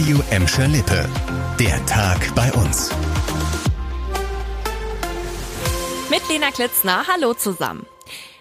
Radio Emscher Lippe. Der Tag bei uns. Mit Lena Klitzner, hallo zusammen.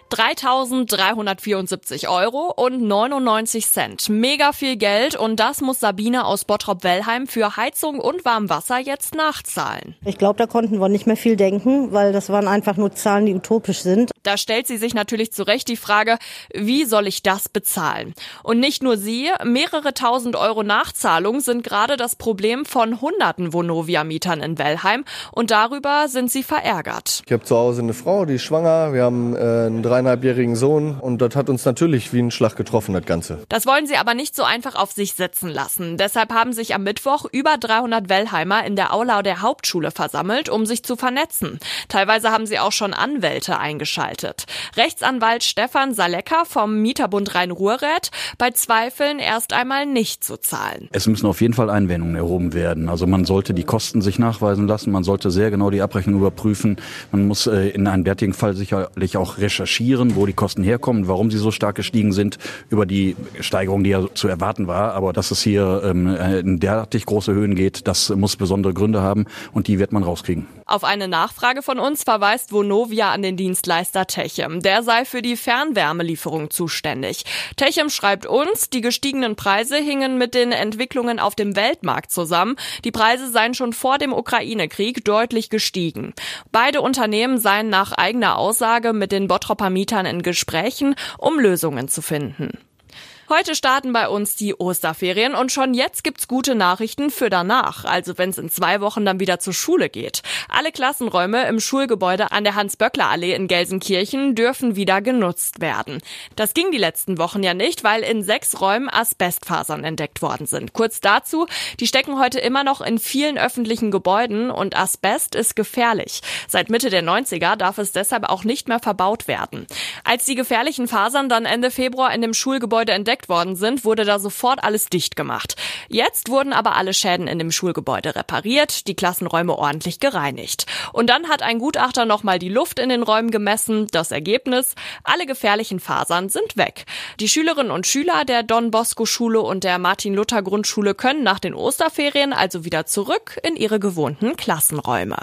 3.374 Euro und 99 Cent. Mega viel Geld und das muss Sabine aus Bottrop-Wellheim für Heizung und Warmwasser jetzt nachzahlen. Ich glaube, da konnten wir nicht mehr viel denken, weil das waren einfach nur Zahlen, die utopisch sind. Da stellt sie sich natürlich zu Recht die Frage, wie soll ich das bezahlen? Und nicht nur sie, mehrere tausend Euro Nachzahlung sind gerade das Problem von hunderten Vonovia-Mietern in Wellheim und darüber sind sie verärgert. Ich habe zu Hause eine Frau, die ist schwanger, wir haben äh, einen dreieinhalbjährigen Sohn und das hat uns natürlich wie ein Schlag getroffen, das Ganze. Das wollen sie aber nicht so einfach auf sich sitzen lassen. Deshalb haben sich am Mittwoch über 300 Wellheimer in der Aula der Hauptschule versammelt, um sich zu vernetzen. Teilweise haben sie auch schon Anwälte eingeschaltet. Rechtsanwalt Stefan Salecker vom Mieterbund Rhein-Ruhr bei Zweifeln erst einmal nicht zu zahlen. Es müssen auf jeden Fall Einwendungen erhoben werden. Also man sollte die Kosten sich nachweisen lassen, man sollte sehr genau die Abrechnung überprüfen. Man muss äh, in einem derartigen Fall sicherlich auch recherchieren, wo die Kosten herkommen, warum sie so stark gestiegen sind, über die Steigerung, die ja zu erwarten war. Aber dass es hier ähm, in derartig große Höhen geht, das muss besondere Gründe haben und die wird man rauskriegen. Auf eine Nachfrage von uns verweist Vonovia an den Dienstleister Techem. Der sei für die Fernwärmelieferung zuständig. Techem schreibt uns, die gestiegenen Preise hingen mit den Entwicklungen auf dem Weltmarkt zusammen. Die Preise seien schon vor dem Ukraine-Krieg deutlich gestiegen. Beide Unternehmen seien nach eigener Aussage mit den Bottropper Mietern in Gesprächen, um Lösungen zu finden. Heute starten bei uns die Osterferien und schon jetzt gibt's gute Nachrichten für danach, also wenn es in zwei Wochen dann wieder zur Schule geht. Alle Klassenräume im Schulgebäude an der Hans-Böckler-Allee in Gelsenkirchen dürfen wieder genutzt werden. Das ging die letzten Wochen ja nicht, weil in sechs Räumen Asbestfasern entdeckt worden sind. Kurz dazu, die stecken heute immer noch in vielen öffentlichen Gebäuden und Asbest ist gefährlich. Seit Mitte der 90er darf es deshalb auch nicht mehr verbaut werden. Als die gefährlichen Fasern dann Ende Februar in dem Schulgebäude entdeckt worden sind, wurde da sofort alles dicht gemacht. Jetzt wurden aber alle Schäden in dem Schulgebäude repariert, die Klassenräume ordentlich gereinigt. Und dann hat ein Gutachter nochmal die Luft in den Räumen gemessen. Das Ergebnis, alle gefährlichen Fasern sind weg. Die Schülerinnen und Schüler der Don Bosco Schule und der Martin Luther Grundschule können nach den Osterferien also wieder zurück in ihre gewohnten Klassenräume.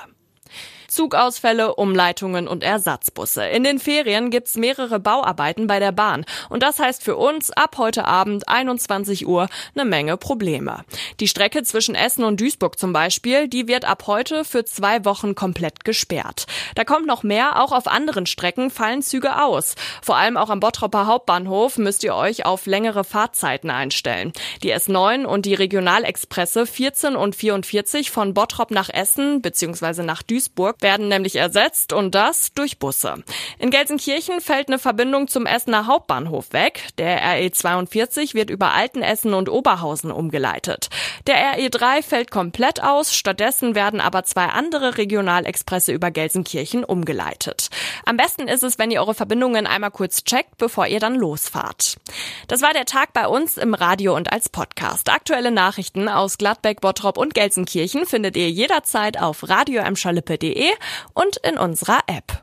Zugausfälle, Umleitungen und Ersatzbusse. In den Ferien gibt's mehrere Bauarbeiten bei der Bahn. Und das heißt für uns ab heute Abend 21 Uhr eine Menge Probleme. Die Strecke zwischen Essen und Duisburg zum Beispiel, die wird ab heute für zwei Wochen komplett gesperrt. Da kommt noch mehr, auch auf anderen Strecken fallen Züge aus. Vor allem auch am Bottropper Hauptbahnhof müsst ihr euch auf längere Fahrzeiten einstellen. Die S9 und die Regionalexpresse 14 und 44 von Bottrop nach Essen bzw. nach Duisburg werden nämlich ersetzt und das durch Busse. In Gelsenkirchen fällt eine Verbindung zum Essener Hauptbahnhof weg. Der RE 42 wird über Altenessen und Oberhausen umgeleitet. Der RE 3 fällt komplett aus, stattdessen werden aber zwei andere Regionalexpresse über Gelsenkirchen umgeleitet. Am besten ist es, wenn ihr eure Verbindungen einmal kurz checkt, bevor ihr dann losfahrt. Das war der Tag bei uns im Radio und als Podcast. Aktuelle Nachrichten aus Gladbeck, Bottrop und Gelsenkirchen findet ihr jederzeit auf radioemschalippe.de und in unserer App.